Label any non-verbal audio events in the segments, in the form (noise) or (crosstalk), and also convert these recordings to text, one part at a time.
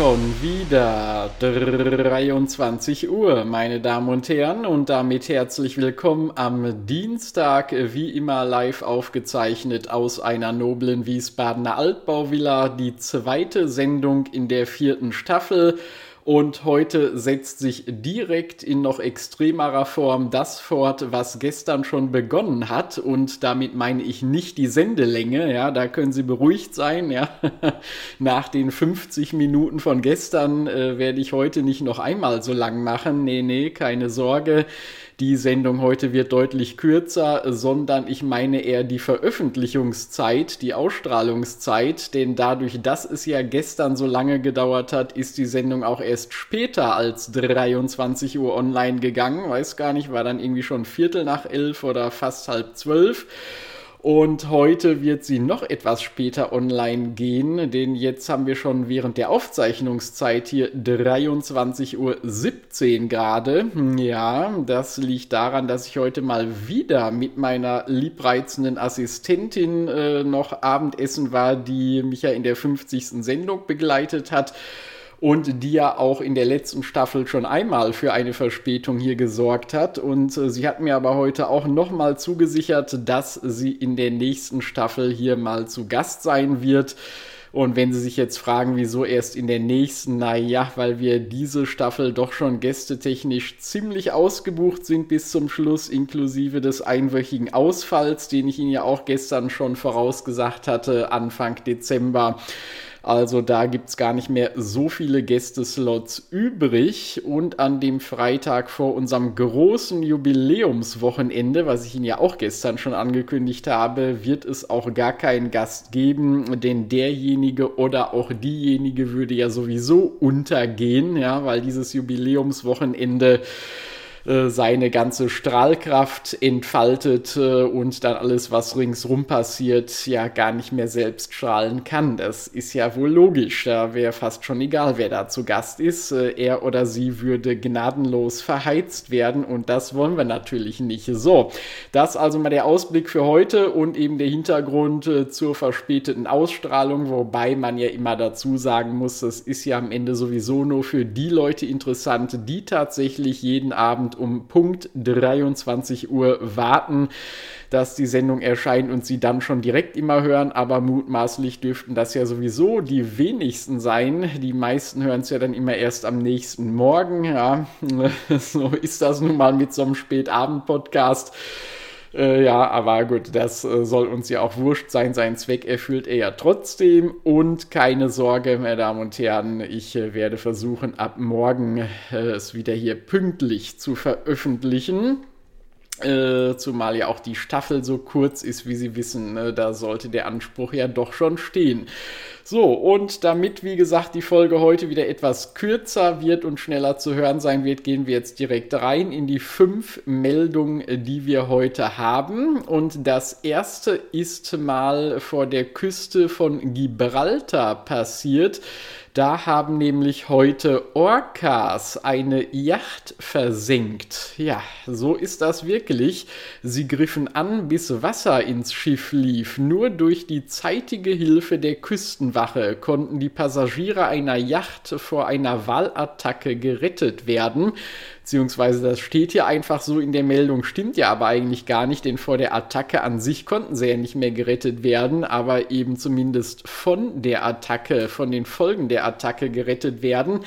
Schon wieder 23 Uhr, meine Damen und Herren, und damit herzlich willkommen am Dienstag, wie immer live aufgezeichnet aus einer noblen Wiesbadener Altbauvilla, die zweite Sendung in der vierten Staffel. Und heute setzt sich direkt in noch extremerer Form das fort, was gestern schon begonnen hat. Und damit meine ich nicht die Sendelänge. Ja, da können Sie beruhigt sein. Ja, (laughs) nach den 50 Minuten von gestern äh, werde ich heute nicht noch einmal so lang machen. Nee, nee, keine Sorge die Sendung heute wird deutlich kürzer, sondern ich meine eher die Veröffentlichungszeit, die Ausstrahlungszeit, denn dadurch, dass es ja gestern so lange gedauert hat, ist die Sendung auch erst später als 23 Uhr online gegangen. Weiß gar nicht, war dann irgendwie schon Viertel nach elf oder fast halb zwölf. Und heute wird sie noch etwas später online gehen, denn jetzt haben wir schon während der Aufzeichnungszeit hier 23.17 Uhr gerade. Ja, das liegt daran, dass ich heute mal wieder mit meiner liebreizenden Assistentin äh, noch Abendessen war, die mich ja in der 50. Sendung begleitet hat und die ja auch in der letzten Staffel schon einmal für eine Verspätung hier gesorgt hat. Und äh, sie hat mir aber heute auch nochmal zugesichert, dass sie in der nächsten Staffel hier mal zu Gast sein wird. Und wenn Sie sich jetzt fragen, wieso erst in der nächsten, naja, weil wir diese Staffel doch schon gästetechnisch ziemlich ausgebucht sind bis zum Schluss, inklusive des einwöchigen Ausfalls, den ich Ihnen ja auch gestern schon vorausgesagt hatte, Anfang Dezember. Also da gibt es gar nicht mehr so viele Gästeslots übrig. Und an dem Freitag vor unserem großen Jubiläumswochenende, was ich Ihnen ja auch gestern schon angekündigt habe, wird es auch gar keinen Gast geben, denn derjenige oder auch diejenige würde ja sowieso untergehen, ja, weil dieses Jubiläumswochenende äh, seine ganze Strahlkraft entfaltet äh, und dann alles, was ringsrum passiert, ja gar nicht mehr selbst strahlen kann. Das ist ja wohl logisch. Da wäre fast schon egal, wer da zu Gast ist. Äh, er oder sie würde gnadenlos verheizt werden und das wollen wir natürlich nicht. So, das also mal der Ausblick für heute und eben der Hintergrund zur verspäteten Ausstrahlung, wobei man ja immer dazu sagen muss, das ist ja am Ende sowieso nur für die Leute interessant, die tatsächlich jeden Abend Abend um Punkt 23 Uhr warten, dass die Sendung erscheint und sie dann schon direkt immer hören. Aber mutmaßlich dürften das ja sowieso die wenigsten sein. Die meisten hören es ja dann immer erst am nächsten Morgen. Ja, (laughs) so ist das nun mal mit so einem Spätabend-Podcast. Äh, ja, aber gut, das äh, soll uns ja auch wurscht sein. Seinen Zweck erfüllt er ja trotzdem. Und keine Sorge, meine Damen und Herren, ich äh, werde versuchen, ab morgen äh, es wieder hier pünktlich zu veröffentlichen. Äh, zumal ja auch die Staffel so kurz ist, wie Sie wissen, ne? da sollte der Anspruch ja doch schon stehen. So, und damit, wie gesagt, die Folge heute wieder etwas kürzer wird und schneller zu hören sein wird, gehen wir jetzt direkt rein in die fünf Meldungen, die wir heute haben. Und das erste ist mal vor der Küste von Gibraltar passiert. Da haben nämlich heute Orcas eine Yacht versenkt. Ja, so ist das wirklich. Sie griffen an, bis Wasser ins Schiff lief. Nur durch die zeitige Hilfe der Küstenwache konnten die Passagiere einer Yacht vor einer Wahlattacke gerettet werden beziehungsweise das steht hier einfach so in der Meldung, stimmt ja aber eigentlich gar nicht, denn vor der Attacke an sich konnten sie ja nicht mehr gerettet werden, aber eben zumindest von der Attacke, von den Folgen der Attacke gerettet werden.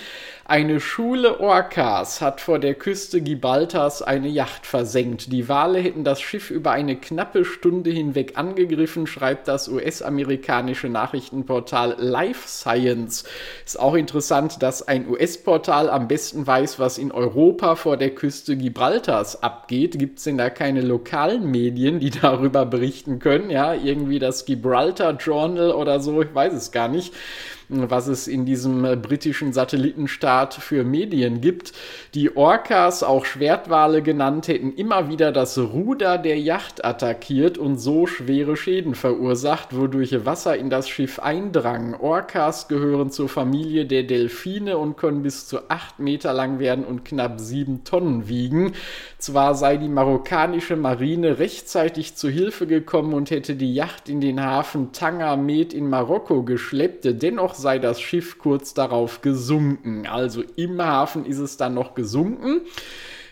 Eine Schule Orcas hat vor der Küste Gibraltars eine Yacht versenkt. Die Wale hätten das Schiff über eine knappe Stunde hinweg angegriffen, schreibt das US-amerikanische Nachrichtenportal Life Science. Ist auch interessant, dass ein US-Portal am besten weiß, was in Europa vor der Küste Gibraltars abgeht. Gibt es denn da keine lokalen Medien, die (laughs) darüber berichten können? Ja, irgendwie das Gibraltar Journal oder so, ich weiß es gar nicht. Was es in diesem äh, britischen Satellitenstaat für Medien gibt. Die Orcas, auch Schwertwale genannt, hätten immer wieder das Ruder der Yacht attackiert und so schwere Schäden verursacht, wodurch Wasser in das Schiff eindrang. Orcas gehören zur Familie der Delfine und können bis zu acht Meter lang werden und knapp sieben Tonnen wiegen. Zwar sei die marokkanische Marine rechtzeitig zu Hilfe gekommen und hätte die Yacht in den Hafen Tangamed in Marokko geschleppt, dennoch sei das Schiff kurz darauf gesunken. Also im Hafen ist es dann noch gesunken.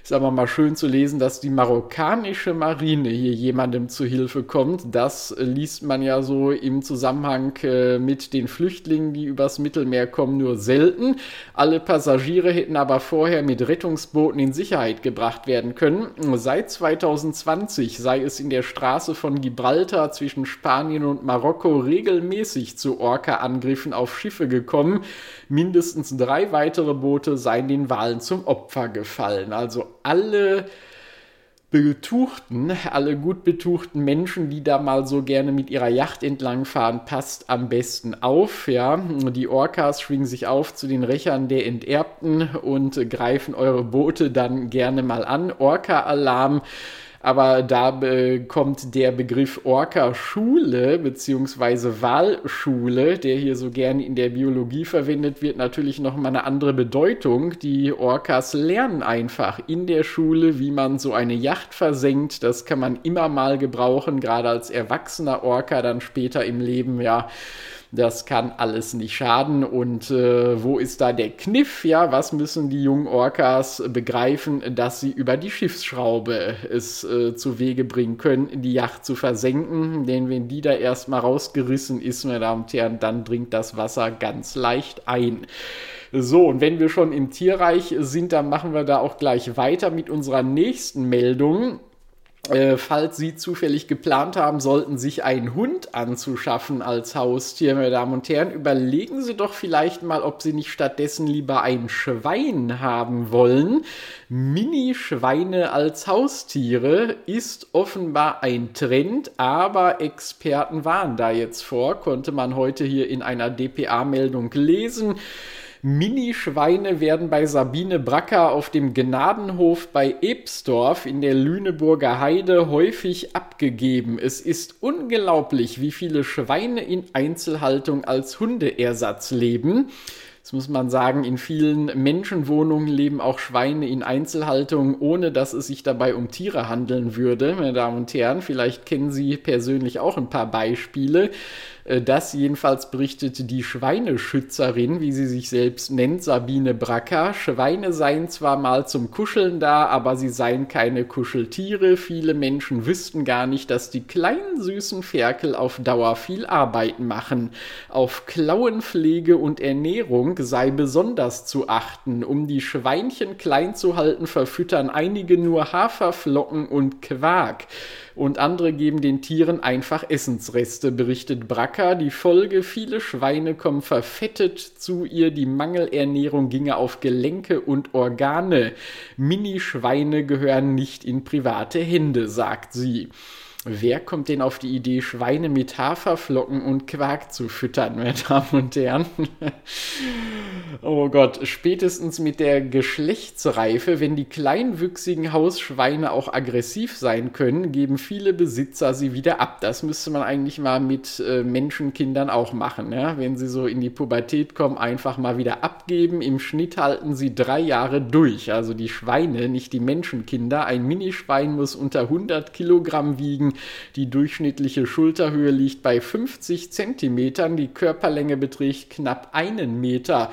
Ist aber mal schön zu lesen, dass die marokkanische Marine hier jemandem zu Hilfe kommt. Das liest man ja so im Zusammenhang äh, mit den Flüchtlingen, die übers Mittelmeer kommen, nur selten. Alle Passagiere hätten aber vorher mit Rettungsbooten in Sicherheit gebracht werden können. Seit 2020 sei es in der Straße von Gibraltar zwischen Spanien und Marokko regelmäßig zu Orca-Angriffen auf Schiffe gekommen. Mindestens drei weitere Boote seien den Wahlen zum Opfer gefallen. Also alle betuchten, alle gut betuchten Menschen, die da mal so gerne mit ihrer Yacht entlangfahren, passt am besten auf. Ja, die Orcas schwingen sich auf zu den Rächern der Enterbten und greifen eure Boote dann gerne mal an. Orca-Alarm aber da kommt der Begriff Orca-Schule bzw. Wahlschule, der hier so gerne in der Biologie verwendet wird, natürlich nochmal eine andere Bedeutung. Die Orcas lernen einfach in der Schule, wie man so eine Yacht versenkt. Das kann man immer mal gebrauchen, gerade als erwachsener Orca dann später im Leben, ja das kann alles nicht schaden. Und äh, wo ist da der Kniff? Ja, was müssen die jungen Orcas begreifen, dass sie über die Schiffsschraube es äh, zu Wege bringen können, die Yacht zu versenken? Denn wenn die da erstmal rausgerissen ist, meine Damen und Herren, dann dringt das Wasser ganz leicht ein. So, und wenn wir schon im Tierreich sind, dann machen wir da auch gleich weiter mit unserer nächsten Meldung. Äh, falls Sie zufällig geplant haben sollten, sich einen Hund anzuschaffen als Haustier, meine Damen und Herren, überlegen Sie doch vielleicht mal, ob Sie nicht stattdessen lieber ein Schwein haben wollen. Mini-Schweine als Haustiere ist offenbar ein Trend, aber Experten waren da jetzt vor, konnte man heute hier in einer DPA-Meldung lesen. Mini-Schweine werden bei Sabine Bracker auf dem Gnadenhof bei Ebsdorf in der Lüneburger Heide häufig abgegeben. Es ist unglaublich, wie viele Schweine in Einzelhaltung als Hundeersatz leben. Das muss man sagen, in vielen Menschenwohnungen leben auch Schweine in Einzelhaltung, ohne dass es sich dabei um Tiere handeln würde. Meine Damen und Herren, vielleicht kennen Sie persönlich auch ein paar Beispiele. Äh, das jedenfalls berichtet die Schweineschützerin, wie sie sich selbst nennt, Sabine Bracker. Schweine seien zwar mal zum Kuscheln da, aber sie seien keine Kuscheltiere. Viele Menschen wüssten gar nicht, dass die kleinen süßen Ferkel auf Dauer viel Arbeit machen. Auf Klauenpflege und Ernährung sei besonders zu achten. Um die Schweinchen klein zu halten, verfüttern einige nur Haferflocken und Quark und andere geben den Tieren einfach Essensreste, berichtet Bracker. Die Folge, viele Schweine kommen verfettet zu ihr, die Mangelernährung ginge auf Gelenke und Organe. Mini-Schweine gehören nicht in private Hände, sagt sie. Wer kommt denn auf die Idee, Schweine mit Haferflocken und Quark zu füttern, meine Damen und Herren? (laughs) oh Gott, spätestens mit der Geschlechtsreife, wenn die kleinwüchsigen Hausschweine auch aggressiv sein können, geben viele Besitzer sie wieder ab. Das müsste man eigentlich mal mit äh, Menschenkindern auch machen. Ja? Wenn sie so in die Pubertät kommen, einfach mal wieder abgeben. Im Schnitt halten sie drei Jahre durch. Also die Schweine, nicht die Menschenkinder. Ein Minischwein muss unter 100 Kilogramm wiegen die durchschnittliche Schulterhöhe liegt bei 50 Zentimetern, die Körperlänge beträgt knapp einen Meter.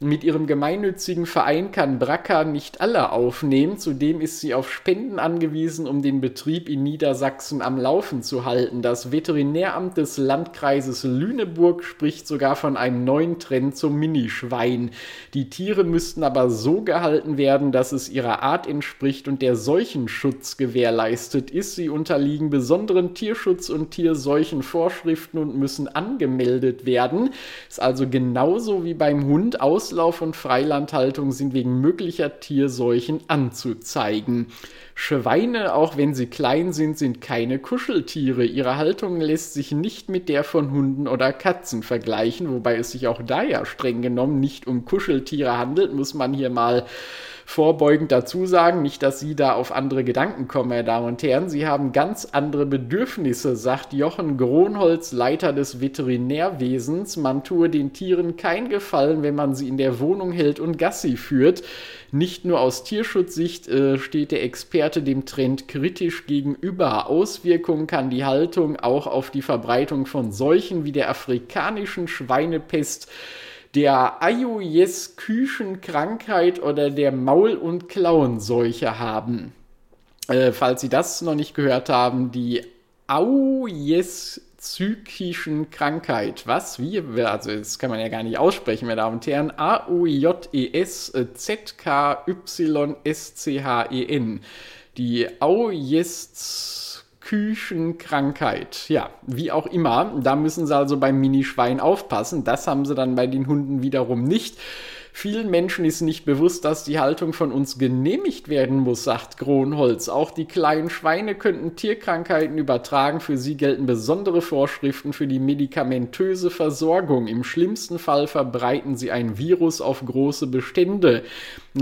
Mit ihrem gemeinnützigen Verein kann Bracker nicht alle aufnehmen. Zudem ist sie auf Spenden angewiesen, um den Betrieb in Niedersachsen am Laufen zu halten. Das Veterinäramt des Landkreises Lüneburg spricht sogar von einem neuen Trend zum Minischwein. Die Tiere müssten aber so gehalten werden, dass es ihrer Art entspricht und der Seuchenschutz gewährleistet ist. Sie unterliegen besonderen Tierschutz- und Tierseuchenvorschriften und müssen angemeldet werden. Ist also genauso wie beim Hund aus Auslauf- und Freilandhaltung sind wegen möglicher Tierseuchen anzuzeigen. Schweine, auch wenn sie klein sind, sind keine Kuscheltiere. Ihre Haltung lässt sich nicht mit der von Hunden oder Katzen vergleichen, wobei es sich auch da ja streng genommen nicht um Kuscheltiere handelt, muss man hier mal vorbeugend dazu sagen, nicht, dass Sie da auf andere Gedanken kommen, meine Damen und Herren. Sie haben ganz andere Bedürfnisse, sagt Jochen Gronholz, Leiter des Veterinärwesens. Man tue den Tieren kein Gefallen, wenn man sie in der Wohnung hält und Gassi führt. Nicht nur aus Tierschutzsicht äh, steht der Experte dem Trend kritisch gegenüber. Auswirkungen kann die Haltung auch auf die Verbreitung von Seuchen wie der afrikanischen Schweinepest der Ayuyes-Küchenkrankheit oder der Maul- und Klauenseuche haben. Äh, falls Sie das noch nicht gehört haben, die Auyes psychischen Krankheit. Was? Wie? Also, das kann man ja gar nicht aussprechen, meine Damen und Herren. A-U-J-E-S-Z-K-Y-S-C-H-E-N. Die Auyes Küchenkrankheit. Ja, wie auch immer. Da müssen sie also beim Minischwein aufpassen. Das haben sie dann bei den Hunden wiederum nicht. Vielen Menschen ist nicht bewusst, dass die Haltung von uns genehmigt werden muss, sagt Kronholz. Auch die kleinen Schweine könnten Tierkrankheiten übertragen. Für sie gelten besondere Vorschriften für die medikamentöse Versorgung. Im schlimmsten Fall verbreiten sie ein Virus auf große Bestände.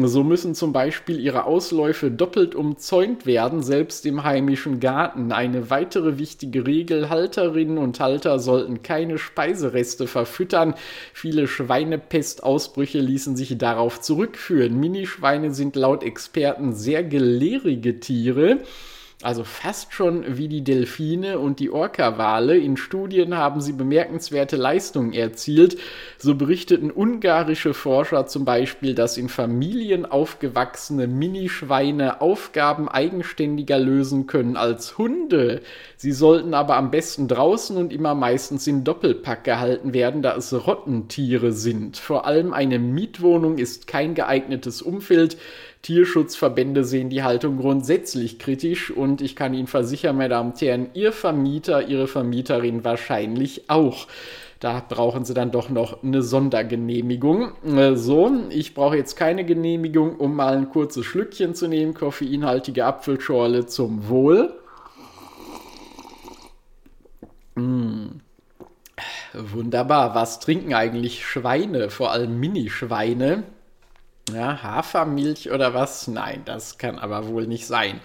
So müssen zum Beispiel ihre Ausläufe doppelt umzäunt werden, selbst im heimischen Garten. Eine weitere wichtige Regel, Halterinnen und Halter sollten keine Speisereste verfüttern. Viele Schweinepestausbrüche ließen sich darauf zurückführen. Minischweine sind laut Experten sehr gelehrige Tiere also fast schon wie die Delfine und die Orca-Wale. In Studien haben sie bemerkenswerte Leistungen erzielt. So berichteten ungarische Forscher zum Beispiel, dass in Familien aufgewachsene Minischweine Aufgaben eigenständiger lösen können als Hunde. Sie sollten aber am besten draußen und immer meistens in Doppelpack gehalten werden, da es Rottentiere sind. Vor allem eine Mietwohnung ist kein geeignetes Umfeld Tierschutzverbände sehen die Haltung grundsätzlich kritisch und ich kann Ihnen versichern, meine Damen und Herren, Ihr Vermieter, Ihre Vermieterin wahrscheinlich auch. Da brauchen Sie dann doch noch eine Sondergenehmigung. Äh, so, ich brauche jetzt keine Genehmigung, um mal ein kurzes Schlückchen zu nehmen. Koffeinhaltige Apfelschorle zum Wohl. Mmh. Wunderbar. Was trinken eigentlich Schweine, vor allem Minischweine? Ja, Hafermilch oder was? Nein, das kann aber wohl nicht sein.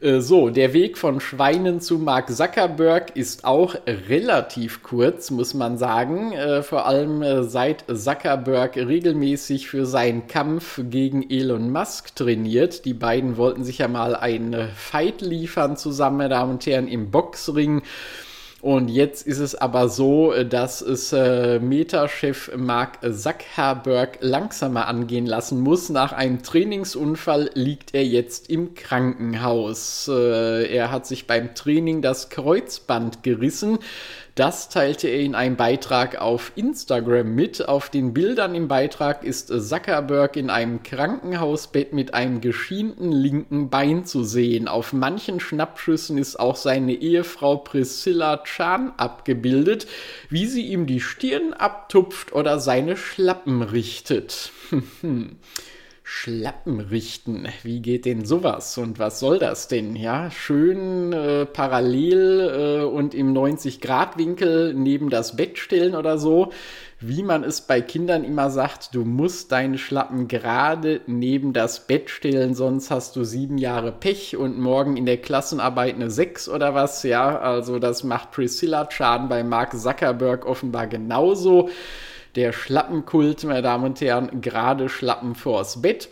Äh, so, der Weg von Schweinen zu Mark Zuckerberg ist auch relativ kurz, muss man sagen. Äh, vor allem äh, seit Zuckerberg regelmäßig für seinen Kampf gegen Elon Musk trainiert. Die beiden wollten sich ja mal einen Fight liefern zusammen, meine Damen und Herren, im Boxring. Und jetzt ist es aber so, dass es äh, Meta-Chef Mark Zuckerberg langsamer angehen lassen muss. Nach einem Trainingsunfall liegt er jetzt im Krankenhaus. Äh, er hat sich beim Training das Kreuzband gerissen. Das teilte er in einem Beitrag auf Instagram mit. Auf den Bildern im Beitrag ist Zuckerberg in einem Krankenhausbett mit einem geschienten linken Bein zu sehen. Auf manchen Schnappschüssen ist auch seine Ehefrau Priscilla Chan abgebildet, wie sie ihm die Stirn abtupft oder seine Schlappen richtet. (laughs) Schlappen richten. Wie geht denn sowas? Und was soll das denn? Ja, schön äh, parallel äh, und im 90-Grad-Winkel neben das Bett stellen oder so. Wie man es bei Kindern immer sagt, du musst deine Schlappen gerade neben das Bett stellen, sonst hast du sieben Jahre Pech und morgen in der Klassenarbeit eine sechs oder was. Ja, also das macht Priscilla Schaden bei Mark Zuckerberg offenbar genauso der Schlappenkult, meine Damen und Herren, gerade Schlappen vors Bett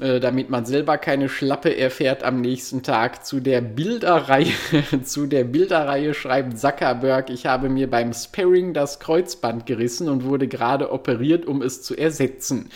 äh, damit man selber keine Schlappe erfährt am nächsten Tag. Zu der Bilderreihe, (laughs) zu der Bilderreihe schreibt Zuckerberg, ich habe mir beim Sparring das Kreuzband gerissen und wurde gerade operiert, um es zu ersetzen.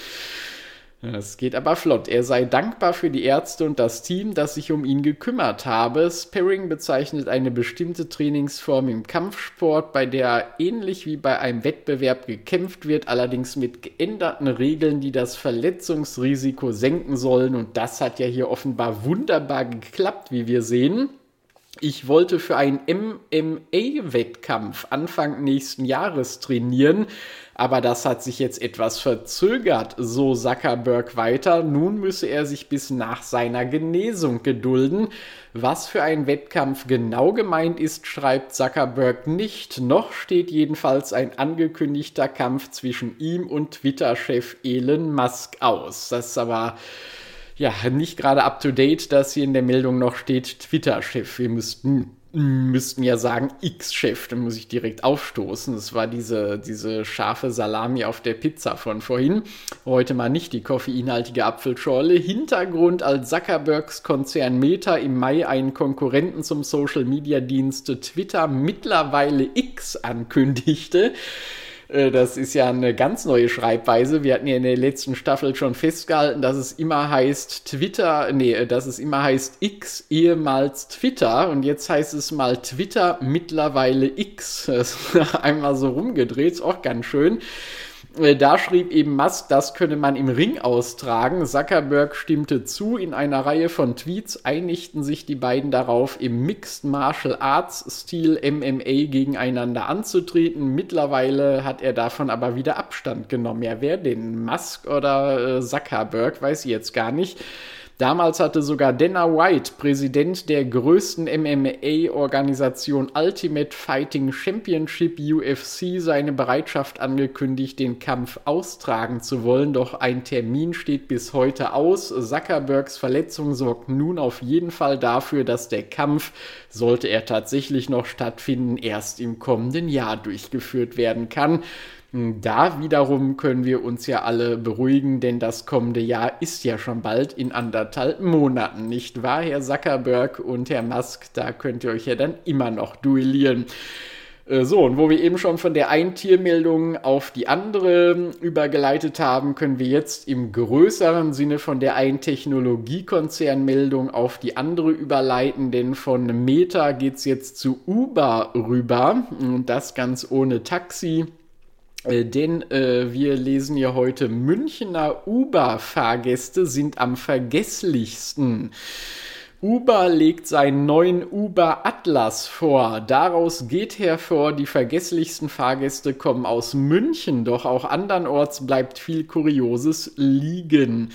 Es geht aber flott. Er sei dankbar für die Ärzte und das Team, das sich um ihn gekümmert habe. Sparring bezeichnet eine bestimmte Trainingsform im Kampfsport, bei der ähnlich wie bei einem Wettbewerb gekämpft wird, allerdings mit geänderten Regeln, die das Verletzungsrisiko senken sollen. Und das hat ja hier offenbar wunderbar geklappt, wie wir sehen. Ich wollte für einen MMA-Wettkampf Anfang nächsten Jahres trainieren, aber das hat sich jetzt etwas verzögert, so Zuckerberg weiter. Nun müsse er sich bis nach seiner Genesung gedulden. Was für ein Wettkampf genau gemeint ist, schreibt Zuckerberg nicht. Noch steht jedenfalls ein angekündigter Kampf zwischen ihm und Twitter-Chef Elon Musk aus. Das ist aber ja nicht gerade up to date, dass hier in der Meldung noch steht Twitter-Chef. Wir müssten müssten ja sagen X-Chef, dann muss ich direkt aufstoßen. Das war diese, diese scharfe Salami auf der Pizza von vorhin. Heute mal nicht die koffeinhaltige Apfelschorle. Hintergrund als Zuckerbergs Konzern Meta im Mai einen Konkurrenten zum Social-Media-Dienst Twitter mittlerweile X ankündigte. Äh, das ist ja eine ganz neue Schreibweise. Wir hatten ja in der letzten Staffel schon festgehalten, dass es immer heißt Twitter, nee, äh, dass es immer heißt X, ehemals Twitter. Und jetzt heißt es mal Twitter, mittlerweile X. (laughs) Das ist einmal so rumgedreht, ist auch ganz schön. Äh, da schrieb eben Musk, das könne man im Ring austragen. Zuckerberg stimmte zu. In einer Reihe von Tweets einigten sich die beiden darauf, im Mixed Martial Arts Stil MMA gegeneinander anzutreten. Mittlerweile hat er davon aber wieder Abstand genommen. Ja, wer denn? Musk oder äh, Zuckerberg? Weiß ich jetzt gar nicht. Damals hatte sogar Dana White, Präsident der größten MMA-Organisation Ultimate Fighting Championship UFC, seine Bereitschaft angekündigt, den Kampf austragen zu wollen. Doch ein Termin steht bis heute aus. Zuckerbergs Verletzung sorgt nun auf jeden Fall dafür, dass der Kampf, sollte er tatsächlich noch stattfinden, erst im kommenden Jahr durchgeführt werden kann. Da wiederum können wir uns ja alle beruhigen, denn das kommende Jahr ist ja schon bald in anderthalb Monaten, nicht wahr, Herr Zuckerberg und Herr Musk? Da könnt ihr euch ja dann immer noch duellieren. Äh, so, und wo wir eben schon von der einen Tiermeldung auf die andere übergeleitet haben, können wir jetzt im größeren Sinne von der einen Technologiekonzernmeldung auf die andere überleiten, denn von Meta geht es jetzt zu Uber rüber und das ganz ohne Taxi. Äh, denn äh, wir lesen ja heute, Münchner Uber-Fahrgäste sind am vergesslichsten. Uber legt seinen neuen Uber Atlas vor. Daraus geht hervor, die vergesslichsten Fahrgäste kommen aus München, doch auch andernorts bleibt viel Kurioses liegen.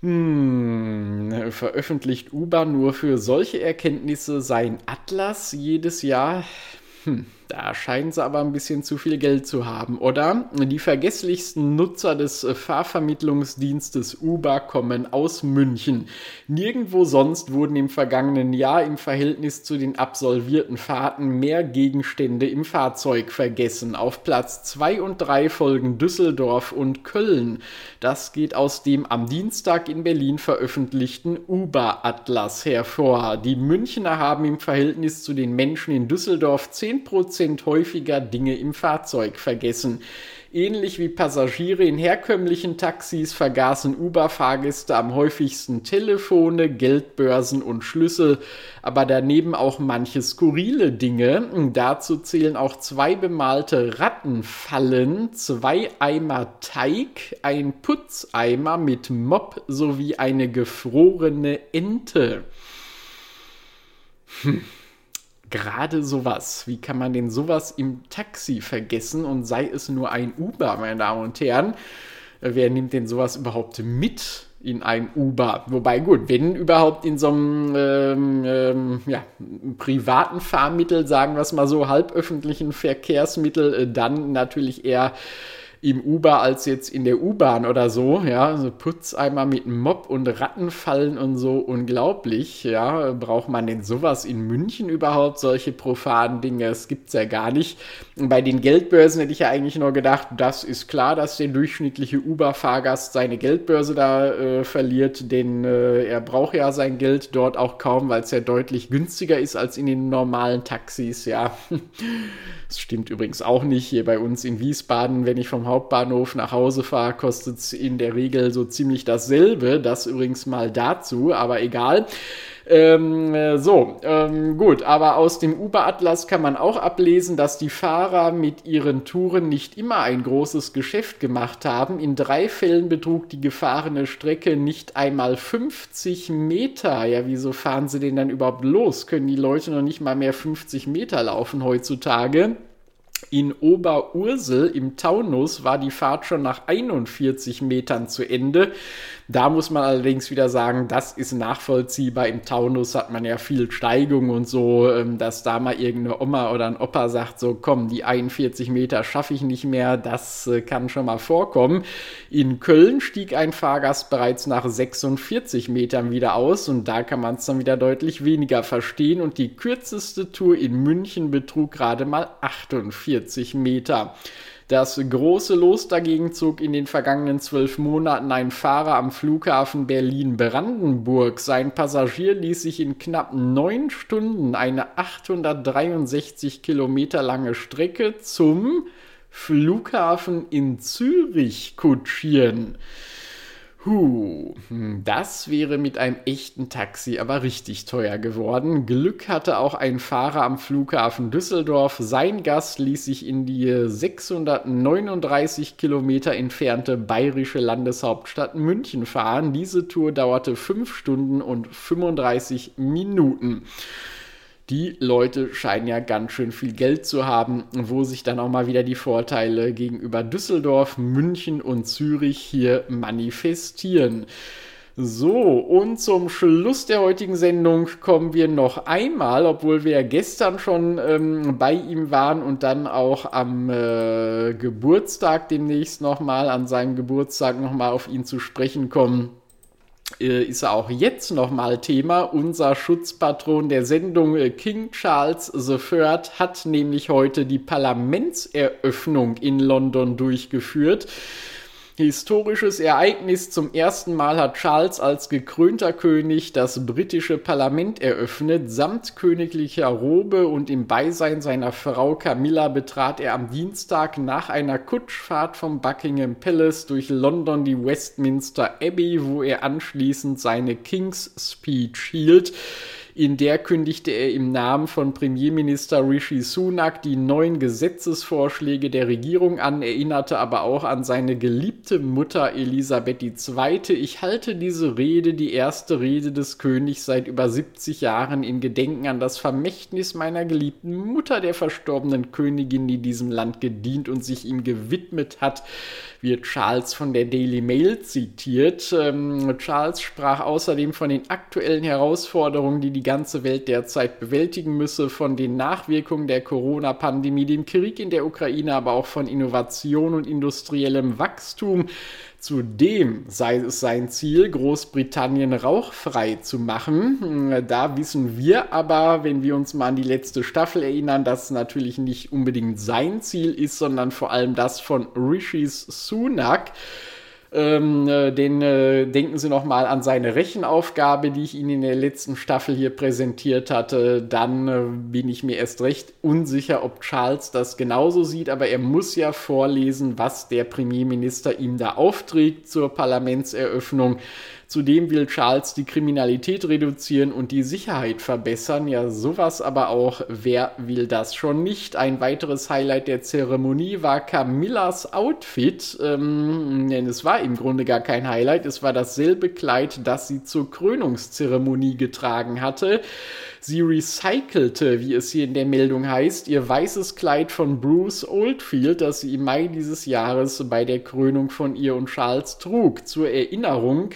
Hm, veröffentlicht Uber nur für solche Erkenntnisse sein Atlas jedes Jahr? Hm. Da scheinen sie aber ein bisschen zu viel Geld zu haben, oder? Die vergesslichsten Nutzer des Fahrvermittlungsdienstes Uber kommen aus München. Nirgendwo sonst wurden im vergangenen Jahr im Verhältnis zu den absolvierten Fahrten mehr Gegenstände im Fahrzeug vergessen. Auf Platz 2 und 3 folgen Düsseldorf und Köln. Das geht aus dem am Dienstag in Berlin veröffentlichten Uber-Atlas hervor. Die Münchner haben im Verhältnis zu den Menschen in Düsseldorf 10% Prozent häufiger Dinge im Fahrzeug vergessen. Ähnlich wie Passagiere in herkömmlichen Taxis vergaßen Uber-Fahrgäste am häufigsten Telefone, Geldbörsen und Schlüssel, aber daneben auch manche skurrile Dinge. Dazu zählen auch zwei bemalte Rattenfallen, zwei Eimer Teig, ein Putzeimer mit Mob sowie eine gefrorene Ente. Hm gerade sowas. Wie kann man denn sowas im Taxi vergessen und sei es nur ein Uber, meine Damen und Herren? Äh, wer nimmt denn sowas überhaupt mit in ein Uber? Wobei, gut, wenn überhaupt in so einem ähm, ähm, ja, privaten Fahrmittel, sagen wir es mal so, halböffentlichen Verkehrsmittel, äh, dann natürlich eher im Uber als jetzt in der U-Bahn oder so, ja, so Putzeimer mit Mob und Rattenfallen und so, unglaublich, ja, braucht man denn sowas in München überhaupt, solche profanen Dinge, das gibt's ja gar nicht. Bei den Geldbörsen hätte ich ja eigentlich nur gedacht, das ist klar, dass der durchschnittliche Uber-Fahrgast seine Geldbörse da äh, verliert, denn äh, er braucht ja sein Geld dort auch kaum, weil es ja deutlich günstiger ist als in den normalen Taxis, ja. (laughs) Das stimmt übrigens auch nicht. Hier bei uns in Wiesbaden, wenn ich vom Hauptbahnhof nach Hause fahre, kostet es in der Regel so ziemlich dasselbe. Das übrigens mal dazu, aber egal. Ähm, äh, so, ähm, gut, aber aus dem Uber-Atlas kann man auch ablesen, dass die Fahrer mit ihren Touren nicht immer ein großes Geschäft gemacht haben. In drei Fällen betrug die gefahrene Strecke nicht einmal 50 Meter. Ja, wieso fahren sie denn dann überhaupt los? Können die Leute noch nicht mal mehr 50 Meter laufen heutzutage? In Oberursel im Taunus war die Fahrt schon nach 41 Metern zu Ende. Da muss man allerdings wieder sagen, das ist nachvollziehbar. Im Taunus hat man ja viel Steigung und so, ähm, dass da mal irgendeine Oma oder ein Opa sagt, so komm, die 41 Meter schaffe ich nicht mehr, das äh, kann schon mal vorkommen. In Köln stieg ein Fahrgast bereits nach 46 Metern wieder aus und da kann man es dann wieder deutlich weniger verstehen und die kürzeste Tour in München betrug gerade mal 48 Meter. Das große Los dagegen zog in den vergangenen zwölf Monaten ein Fahrer am Flughafen Berlin-Brandenburg. Sein Passagier ließ sich in knapp neun Stunden eine 863 Kilometer lange Strecke zum Flughafen in Zürich kutschieren. Huh, hm, das wäre mit einem echten Taxi aber richtig teuer geworden. Glück hatte auch ein Fahrer am Flughafen Düsseldorf. Sein Gast ließ sich in die 639 Kilometer entfernte bayerische Landeshauptstadt München fahren. Diese Tour dauerte 5 Stunden und 35 Minuten die Leute scheinen ja ganz schön viel Geld zu haben, wo sich dann auch mal wieder die Vorteile gegenüber Düsseldorf, München und Zürich hier manifestieren. So, und zum Schluss der heutigen Sendung kommen wir noch einmal, obwohl wir ja gestern schon ähm, bei ihm waren und dann auch am äh, Geburtstag demnächst nochmal, an seinem Geburtstag nochmal auf ihn zu sprechen kommen äh, ist auch jetzt nochmal Thema. Unser Schutzpatron der Sendung äh, King Charles III hat nämlich heute die Parlamentseröffnung in London durchgeführt. Historisches Ereignis. Zum ersten Mal hat Charles als gekrönter König das britische Parlament eröffnet. Samt königlicher Robe und im Beisein seiner Frau Camilla betrat er am Dienstag nach einer Kutschfahrt vom Buckingham Palace durch London die Westminster Abbey, wo er anschließend seine King's Speech hielt. In der kündigte er im Namen von Premierminister Rishi Sunak die neuen Gesetzesvorschläge der Regierung an, erinnerte aber auch an seine geliebte Mutter Elisabeth II. Ich halte diese Rede, die erste Rede des Königs seit über 70 Jahren in Gedenken an das Vermächtnis meiner geliebten Mutter, der verstorbenen Königin, die diesem Land gedient und sich ihm gewidmet hat, wird Charles von der Daily Mail zitiert. Ähm, Charles sprach außerdem von den aktuellen Herausforderungen, die die ganze Welt derzeit bewältigen müsse, von den Nachwirkungen der Corona-Pandemie, dem Krieg in der Ukraine, aber auch von Innovation und industriellem Wachstum. Zudem sei es sein Ziel, Großbritannien rauchfrei zu machen. Da wissen wir aber, wenn wir uns mal an die letzte Staffel erinnern, dass natürlich nicht unbedingt sein Ziel ist, sondern vor allem das von Rishis Sunak. Ähm, äh, den äh, denken Sie noch mal an seine Rechenaufgabe, die ich Ihnen in der letzten Staffel hier präsentiert hatte. Dann äh, bin ich mir erst recht unsicher, ob Charles das genauso sieht, aber er muss ja vorlesen, was der Premierminister ihm da aufträgt zur Parlamentseröffnung. Zudem will Charles die Kriminalität reduzieren und die Sicherheit verbessern. Ja, sowas aber auch. Wer will das schon nicht? Ein weiteres Highlight der Zeremonie war Camillas Outfit. Ähm, denn es war im Grunde gar kein Highlight. Es war dasselbe Kleid, das sie zur Krönungszeremonie getragen hatte. Sie recycelte, wie es hier in der Meldung heißt, ihr weißes Kleid von Bruce Oldfield, das sie im Mai dieses Jahres bei der Krönung von ihr und Charles trug. Zur Erinnerung,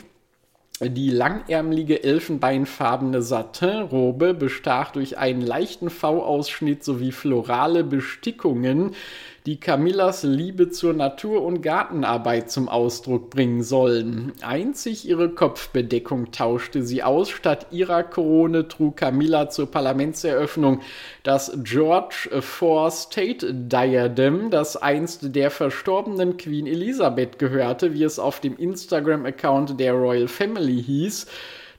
die langärmelige elfenbeinfarbene Satinrobe bestach durch einen leichten V-Ausschnitt sowie florale Bestickungen, die Camillas Liebe zur Natur- und Gartenarbeit zum Ausdruck bringen sollen. Einzig ihre Kopfbedeckung tauschte sie aus. Statt ihrer Krone trug Camilla zur Parlamentseröffnung das George IV State Diadem, das einst der verstorbenen Queen Elizabeth gehörte, wie es auf dem Instagram-Account der Royal Family hieß.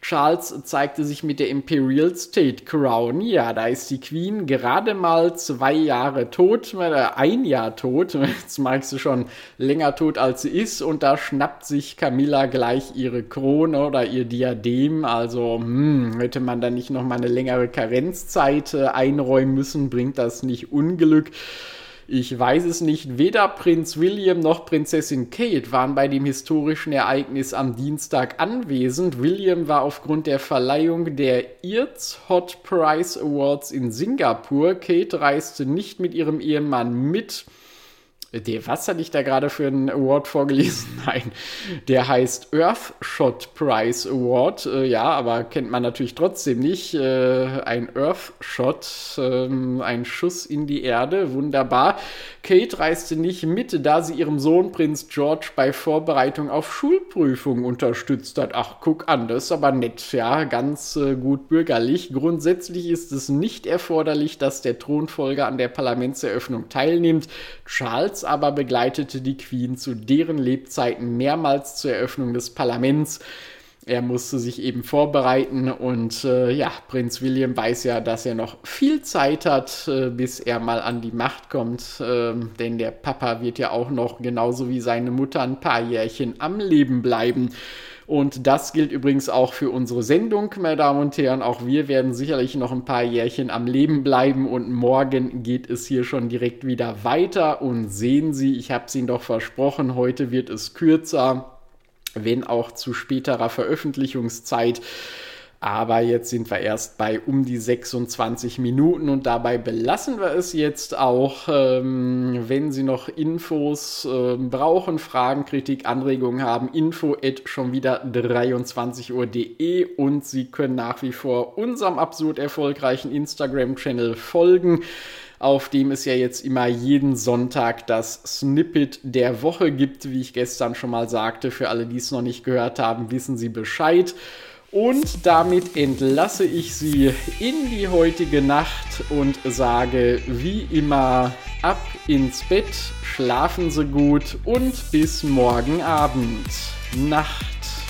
Charles zeigte sich mit der Imperial State Crown. Ja, da ist die Queen gerade mal zwei Jahre tot, äh, ein Jahr tot. (laughs) Jetzt magst du schon länger tot als sie ist. Und da schnappt sich Camilla gleich ihre Krone oder ihr Diadem. Also hm, hätte man da nicht noch mal eine längere Karenzzeit äh, einräumen müssen, bringt das nicht Unglück. Ich weiß es nicht. Weder Prinz William noch Prinzessin Kate waren bei dem historischen Ereignis am Dienstag anwesend. William war aufgrund der Verleihung der IRTS Hot Prize Awards in Singapur. Kate reiste nicht mit ihrem Ehemann mit. Der, was hatte ich da gerade für einen Award vorgelesen? (laughs) Nein, der heißt Earthshot Prize Award. Äh, ja, aber kennt man natürlich trotzdem nicht. Äh, ein Earthshot, äh, ein Schuss in die Erde, wunderbar. Kate reiste nicht mit, da sie ihrem Sohn Prinz George bei Vorbereitung auf Schulprüfungen unterstützt hat. Ach, guck an, das ist aber nett, ja, ganz äh, gut bürgerlich. Grundsätzlich ist es nicht erforderlich, dass der Thronfolger an der Parlamentseröffnung teilnimmt. Charles aber begleitete die Queen zu deren Lebzeiten mehrmals zur Eröffnung des Parlaments. Er musste sich eben vorbereiten und äh, ja, Prinz William weiß ja, dass er noch viel Zeit hat, äh, bis er mal an die Macht kommt, äh, denn der Papa wird ja auch noch genauso wie seine Mutter ein paar Jährchen am Leben bleiben. Und das gilt übrigens auch für unsere Sendung, meine Damen und Herren. Auch wir werden sicherlich noch ein paar Jährchen am Leben bleiben und morgen geht es hier schon direkt wieder weiter. Und sehen Sie, ich habe es Ihnen doch versprochen, heute wird es kürzer, wenn auch zu späterer Veröffentlichungszeit. Aber jetzt sind wir erst bei um die 26 Minuten und dabei belassen wir es jetzt auch. Ähm, wenn Sie noch Infos äh, brauchen, Fragen, Kritik, Anregungen haben, info at schon wieder 23 Uhr.de und Sie können nach wie vor unserem absurd erfolgreichen Instagram-Channel folgen auf dem es ja jetzt immer jeden Sonntag das Snippet der Woche gibt, wie ich gestern schon mal sagte. Für alle, die es noch nicht gehört haben, wissen Sie Bescheid. Und damit entlasse ich Sie in die heutige Nacht und sage wie immer ab ins Bett, schlafen Sie gut und bis morgen Abend. Nacht.